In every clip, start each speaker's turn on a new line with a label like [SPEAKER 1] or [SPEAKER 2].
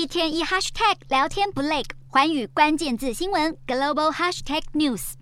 [SPEAKER 1] 一天一 hashtag 聊天不累，环宇关键字新闻 global hashtag news。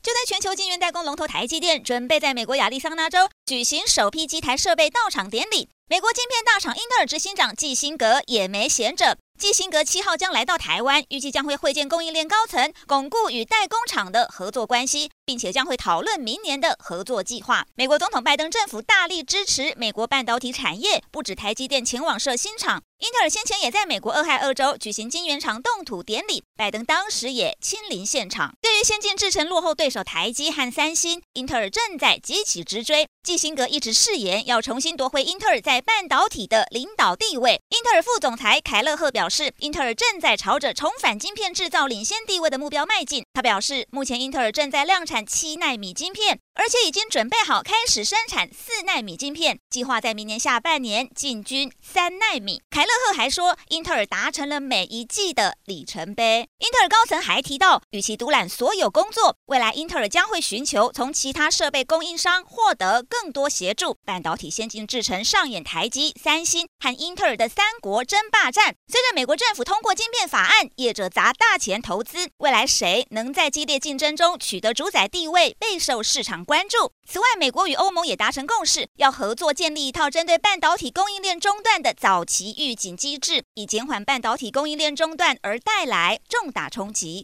[SPEAKER 2] 就在全球晶圆代工龙头台积电准备在美国亚利桑那州举行首批机台设备到场典礼，美国晶片大厂英特尔执行长基辛格也没闲着。基辛格七号将来到台湾，预计将会会见供应链高层，巩固与代工厂的合作关系，并且将会讨论明年的合作计划。美国总统拜登政府大力支持美国半导体产业，不止台积电前往设新厂，英特尔先前也在美国俄亥俄州举行晶圆厂动土典礼，拜登当时也亲临现场。对于先进制程落后对手台积和三星，英特尔正在急起直追。基辛格一直誓言要重新夺回英特尔在半导体的领导地位。英特尔副总裁凯勒赫表示，英特尔正在朝着重返晶片制造领先地位的目标迈进。他表示，目前英特尔正在量产七纳米晶片，而且已经准备好开始生产四纳米晶片，计划在明年下半年进军三纳米。凯勒赫还说，英特尔达成了每一季的里程碑。英特尔高层还提到，与其独揽所有工作，未来英特尔将会寻求从其他设备供应商获得。更多协助半导体先进制程上演台积、三星和英特尔的三国争霸战。随着美国政府通过晶片法案，业者砸大钱投资，未来谁能在激烈竞争中取得主宰地位，备受市场关注。此外，美国与欧盟也达成共识，要合作建立一套针对半导体供应链中断的早期预警机制，以减缓半导体供应链中断而带来重大冲击。